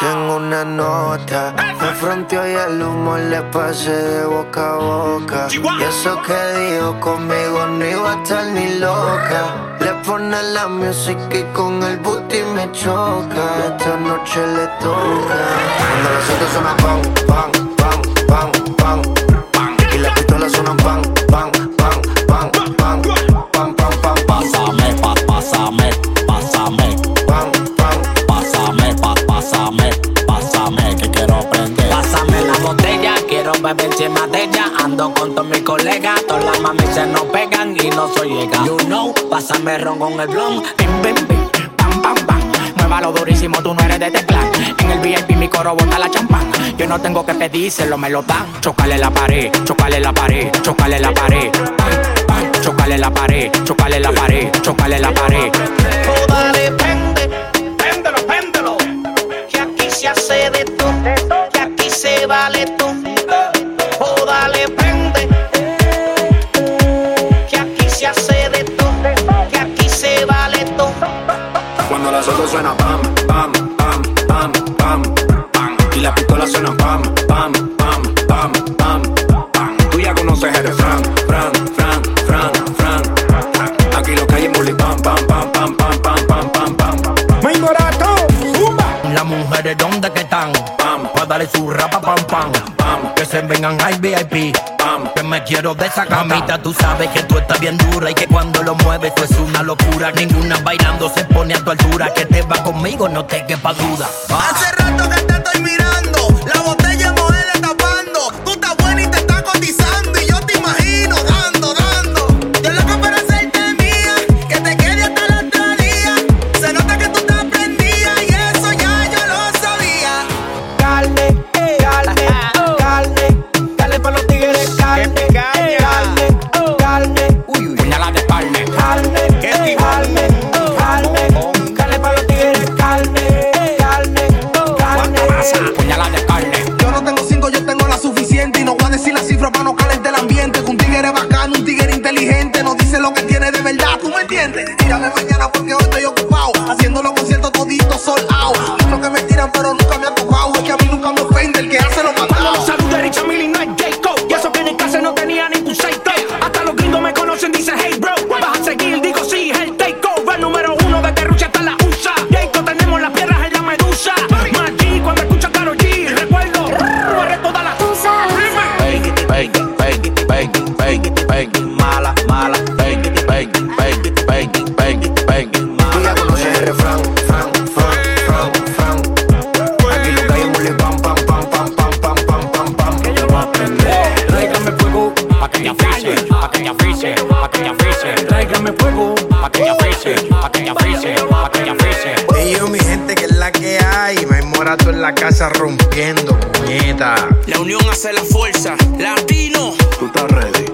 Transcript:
Tengo una nota, me fronteó y el humo le pasé de boca a boca. Y eso que dijo conmigo no iba a estar ni loca. Le pone la música y con el booty me choca. Esta noche le toca. Cuando las siento suena pam, pam, pam, pam, Pásame la botella, quiero beber de ella. Ando con todos mis colegas, todas las mami se nos pegan y no soy llega. You know, pásame ron con el blon. Bim, bim, bim, pam, pam, pam. Muévalo durísimo, tú no eres de teclán. En el VIP mi coro bota la champán. Yo no tengo que pedírselo, me lo dan. Chocale la pared, chocale la pared, chocale la pared. Pam, pam, chocale la pared, chocale la pared, chocale la pared. Oh, dale, prende, las pistolas suenan pam, pam, pam, pam, pam, pam. Tú ya conoces el Fran, Fran, Fran, Fran, Fran. Aquí lo que hay es bully pam, pam, pam, pam, pam, pam, pam, pam, pam. ¡Muy morato! ¡Zumba! Las mujeres, ¿dónde que están? Pam. Pa' darle su rapa, pam, pam. Pam. Que se vengan al VIP. Pam. Que me quiero de esa camita, tú sabes que tú estás bien dura y que cuando lo mueves tú es una locura. Ninguna bailando se pone a tu altura. Que te va conmigo, no te quepa duda. Ah. Voy a decir la cifra para no calentar el ambiente. Un tigre bacano, un tigre inteligente. No dice lo que tiene de verdad, ¿tú me entiendes? Bang, mala, mala. Bang, bang, bang, bang, bang, bang, Tú mala. ya conoces el refrán, fran, fran, fran, fran. Aquí lo que hay es pam, pam, pam, pam, pam, pam, pam, pam, pam. Que yo voy a aprender. Tráigame fuego, pa' que ya frise, pa' que ya frise, pa' que ya frise. Tráigame fuego, pa' que ya frise, pa' que ya frise, pa' que ya frise. Ey, yo, mi gente, que es la que hay. Me morato en la casa rompiendo, puñeta. La unión hace la fuerza Latino Tú estás ready.